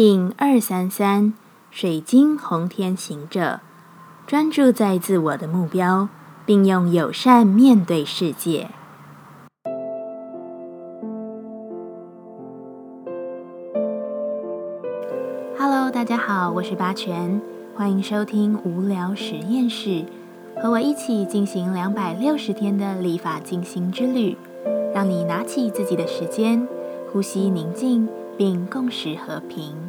P 二三三水晶红天行者，专注在自我的目标，并用友善面对世界。Hello，大家好，我是八全，欢迎收听无聊实验室，和我一起进行两百六十天的立法进行之旅，让你拿起自己的时间，呼吸宁静。并共识和平，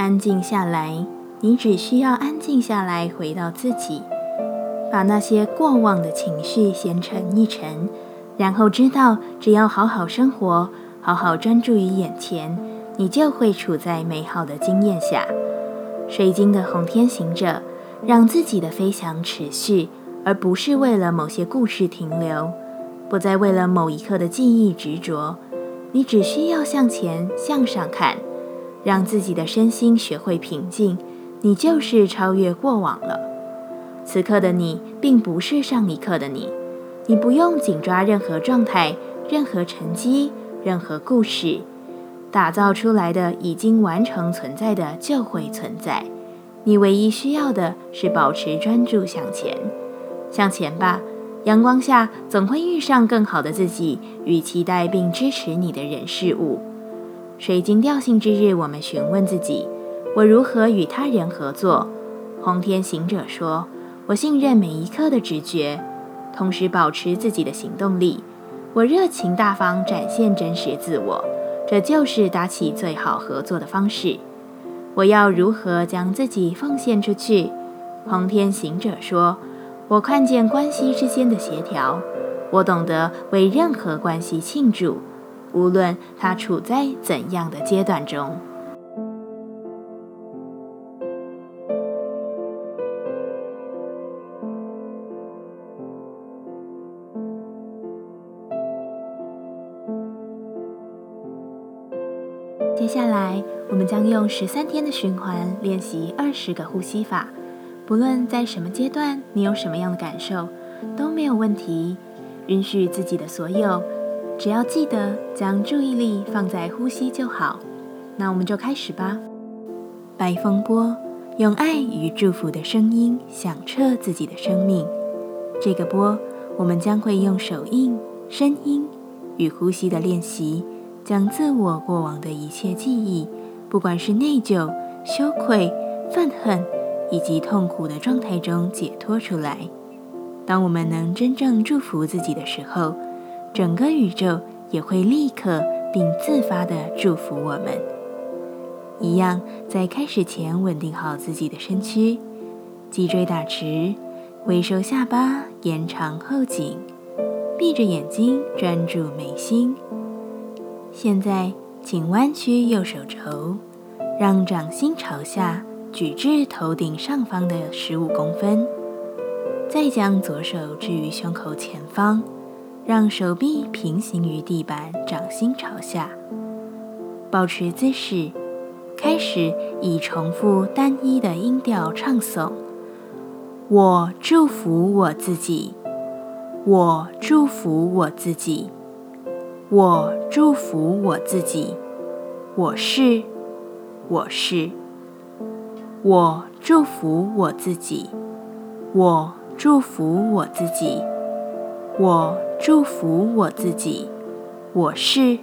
安静下来。你只需要安静下来，回到自己，把那些过往的情绪先沉一沉，然后知道，只要好好生活，好好专注于眼前，你就会处在美好的经验下。水晶的红天行者，让自己的飞翔持续，而不是为了某些故事停留，不再为了某一刻的记忆执着。你只需要向前向上看，让自己的身心学会平静，你就是超越过往了。此刻的你并不是上一刻的你，你不用紧抓任何状态、任何成绩、任何故事，打造出来的已经完成存在的就会存在。你唯一需要的是保持专注向前，向前吧。阳光下总会遇上更好的自己与期待并支持你的人事物。水晶调性之日，我们询问自己：我如何与他人合作？红天行者说：我信任每一刻的直觉，同时保持自己的行动力。我热情大方，展现真实自我，这就是搭起最好合作的方式。我要如何将自己奉献出去？红天行者说。我看见关系之间的协调，我懂得为任何关系庆祝，无论他处在怎样的阶段中。接下来，我们将用十三天的循环练习二十个呼吸法。不论在什么阶段，你有什么样的感受，都没有问题。允许自己的所有，只要记得将注意力放在呼吸就好。那我们就开始吧。白风波，用爱与祝福的声音响彻自己的生命。这个波，我们将会用手印、声音与呼吸的练习，将自我过往的一切记忆，不管是内疚、羞愧、愤恨。以及痛苦的状态中解脱出来。当我们能真正祝福自己的时候，整个宇宙也会立刻并自发地祝福我们。一样，在开始前稳定好自己的身躯，脊椎打直，微收下巴，延长后颈，闭着眼睛专注眉心。现在，请弯曲右手肘，让掌心朝下。举至头顶上方的十五公分，再将左手置于胸口前方，让手臂平行于地板，掌心朝下，保持姿势。开始以重复单一的音调唱诵：“我祝福我自己，我祝福我自己，我祝福我自己，我是，我是。”我祝福我自己，我祝福我自己，我祝福我自己，我是，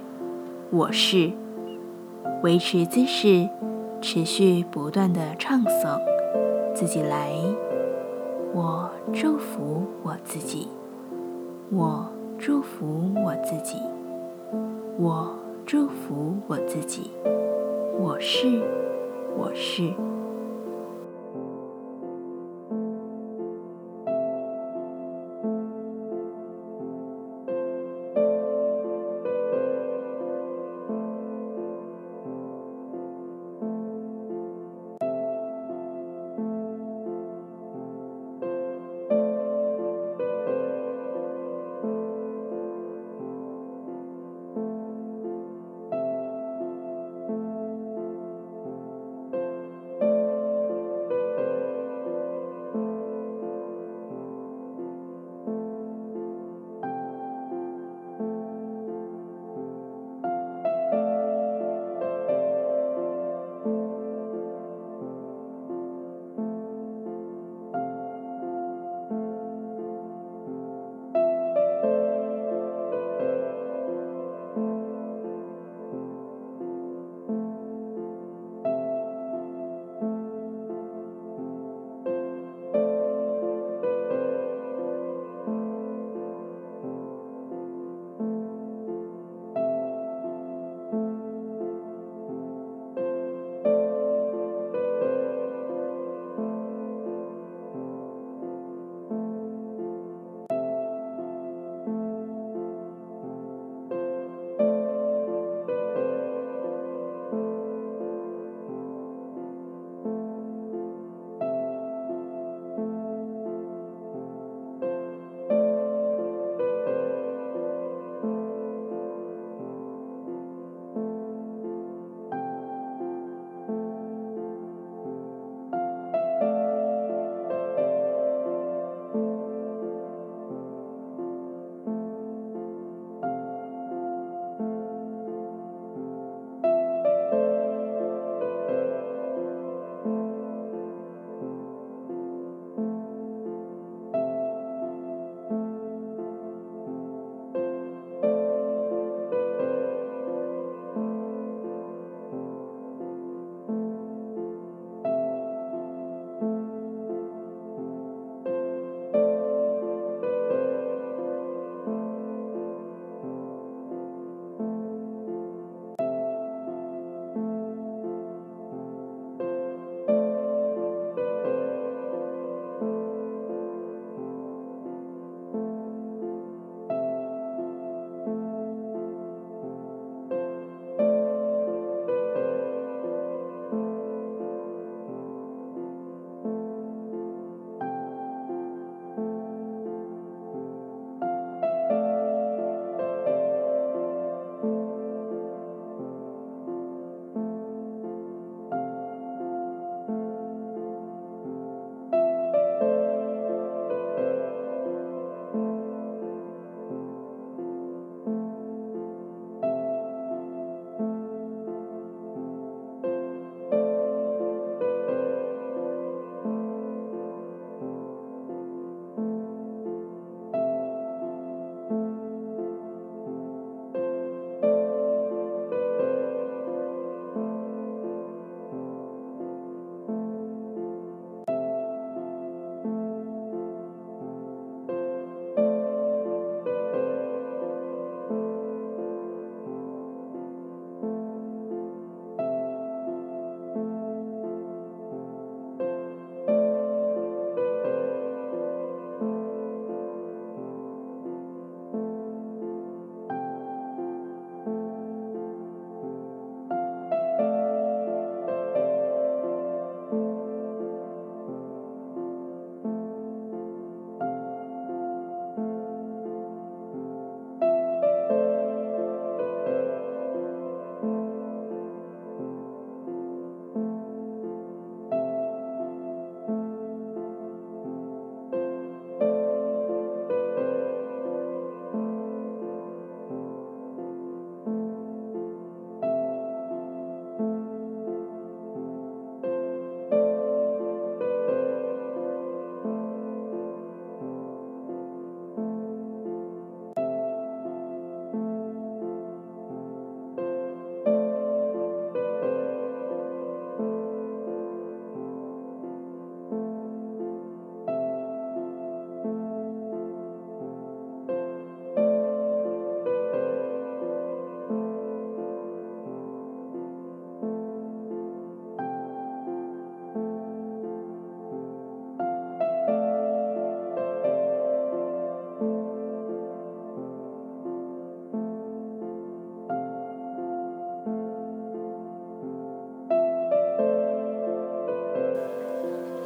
我是。维持姿势，持续不断的唱诵，自己来。我祝福我自己，我祝福我自己，我祝福我自己，我是，我是。